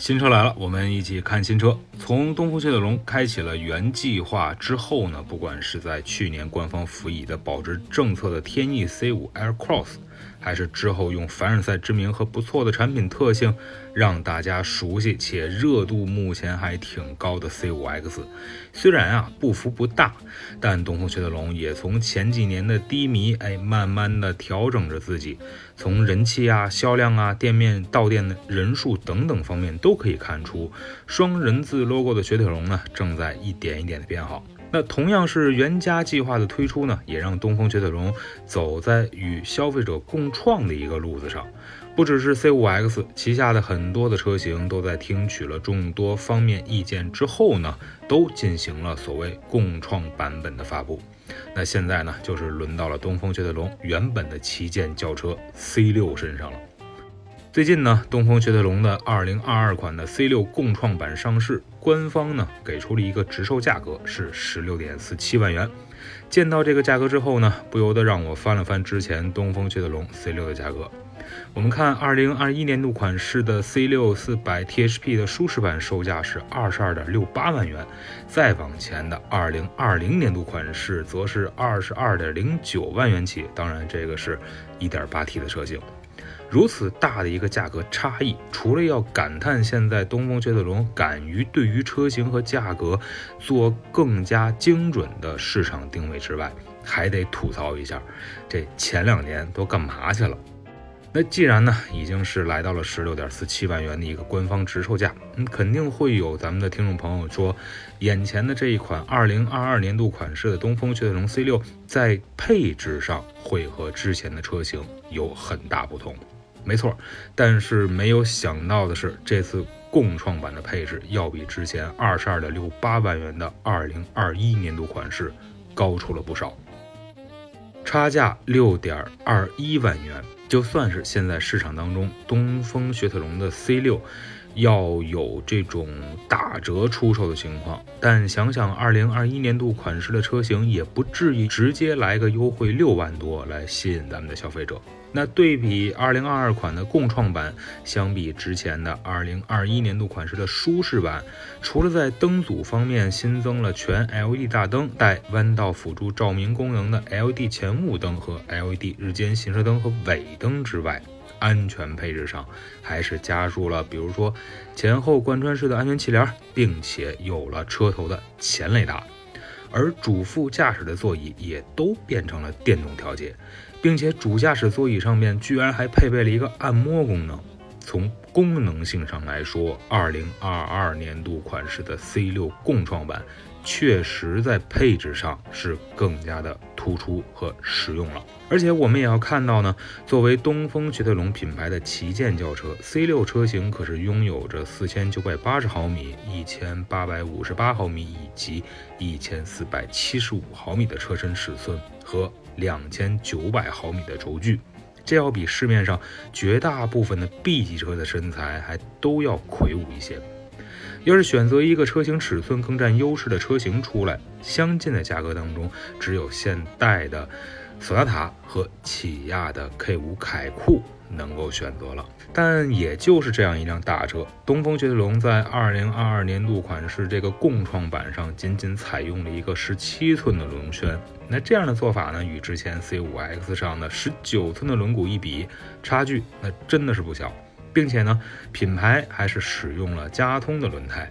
新车来了，我们一起看新车。从东风雪铁龙开启了原计划之后呢，不管是在去年官方辅以的保值政策的天翼 C5 Air Cross。还是之后用凡尔赛之名和不错的产品特性，让大家熟悉且热度目前还挺高的 C5X。虽然啊步幅不大，但东风雪铁龙也从前几年的低迷，哎，慢慢的调整着自己。从人气啊、销量啊、店面到店的人数等等方面都可以看出，双人字 logo 的雪铁龙呢，正在一点一点的变好。那同样是原家计划的推出呢，也让东风雪铁龙走在与消费者共创的一个路子上。不只是 C5X 旗下的很多的车型都在听取了众多方面意见之后呢，都进行了所谓共创版本的发布。那现在呢，就是轮到了东风雪铁龙原本的旗舰轿车 C6 身上了。最近呢，东风雪铁龙的2022款的 C6 共创版上市，官方呢给出了一个直售价格是16.47万元。见到这个价格之后呢，不由得让我翻了翻之前东风雪铁龙 C6 的价格。我们看2021年度款式的 C6 400 THP 的舒适版售价是22.68万元，再往前的2020年度款式则是22.09万元起。当然，这个是一点八 T 的车型。如此大的一个价格差异，除了要感叹现在东风雪铁龙敢于对于车型和价格做更加精准的市场定位之外，还得吐槽一下，这前两年都干嘛去了？那既然呢已经是来到了十六点四七万元的一个官方直售价，嗯，肯定会有咱们的听众朋友说，眼前的这一款二零二二年度款式的东风雪铁龙 C 六，在配置上会和之前的车型有很大不同。没错，但是没有想到的是，这次共创版的配置要比之前二十二点六八万元的二零二一年度款式高出了不少，差价六点二一万元。就算是现在市场当中东风雪铁龙的 C 六要有这种打折出售的情况，但想想二零二一年度款式的车型，也不至于直接来个优惠六万多来吸引咱们的消费者。那对比二零二二款的共创版，相比之前的二零二一年度款式的舒适版，除了在灯组方面新增了全 LED 大灯带弯道辅助照明功能的 LED 前雾灯和 LED 日间行车灯和尾灯之外，安全配置上还是加入了，比如说前后贯穿式的安全气帘，并且有了车头的前雷达，而主副驾驶的座椅也都变成了电动调节。并且主驾驶座椅上面居然还配备了一个按摩功能。从功能性上来说，二零二二年度款式的 C 六共创版确实在配置上是更加的突出和实用了。而且我们也要看到呢，作为东风雪铁龙品牌的旗舰轿车，C 六车型可是拥有着四千九百八十毫米、一千八百五十八毫米以及一千四百七十五毫米的车身尺寸和。两千九百毫米的轴距，这要比市面上绝大部分的 B 级车的身材还都要魁梧一些。要是选择一个车型尺寸更占优势的车型出来，相近的价格当中，只有现代的索纳塔和起亚的 K 五凯酷。能够选择了，但也就是这样一辆大车，东风雪铁龙在二零二二年度款式这个共创版上仅仅采用了一个十七寸的轮圈。那这样的做法呢，与之前 C5X 上的十九寸的轮毂一比，差距那真的是不小，并且呢，品牌还是使用了加通的轮胎。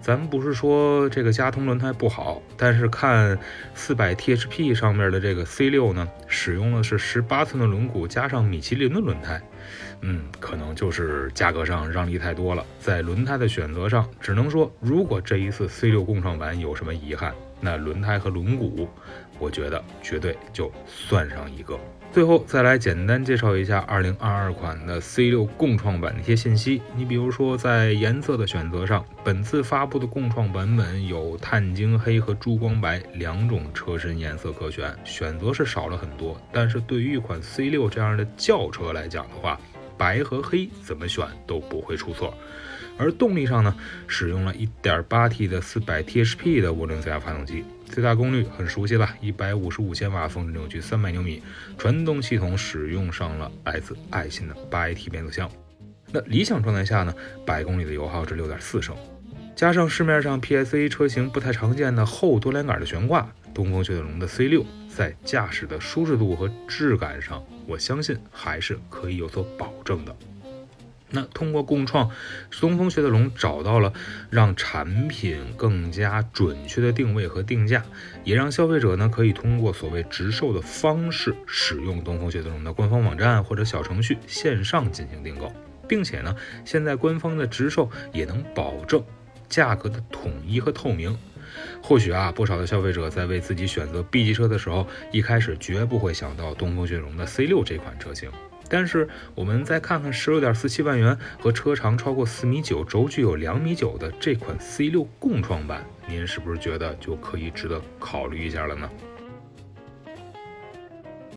咱们不是说这个佳通轮胎不好，但是看四百 THP 上面的这个 C 六呢，使用的是十八寸的轮毂加上米其林的轮胎，嗯，可能就是价格上让利太多了。在轮胎的选择上，只能说如果这一次 C 六共创版有什么遗憾，那轮胎和轮毂我觉得绝对就算上一个。最后再来简单介绍一下2022款的 C6 共创版的一些信息。你比如说，在颜色的选择上，本次发布的共创版本有碳晶黑和珠光白两种车身颜色可选，选择是少了很多。但是对于一款 C6 这样的轿车来讲的话，白和黑怎么选都不会出错。而动力上呢，使用了 1.8T 的 400THP 的涡轮增压发动机，最大功率很熟悉了，155千瓦，峰值扭矩300牛米。传动系统使用上了来自爱信的 8AT 变速箱。那理想状态下呢，百公里的油耗是6.4升。加上市面上 PSA 车型不太常见的后多连杆的悬挂，东风雪铁龙的 C6 在驾驶的舒适度和质感上，我相信还是可以有所保证的。那通过共创，东风雪铁龙找到了让产品更加准确的定位和定价，也让消费者呢可以通过所谓直售的方式使用东风雪铁龙的官方网站或者小程序线上进行订购，并且呢，现在官方的直售也能保证价格的统一和透明。或许啊，不少的消费者在为自己选择 B 级车的时候，一开始绝不会想到东风雪铁龙的 C6 这款车型。但是我们再看看十六点四七万元和车长超过四米九、轴距有两米九的这款 C 六共创版，您是不是觉得就可以值得考虑一下了呢？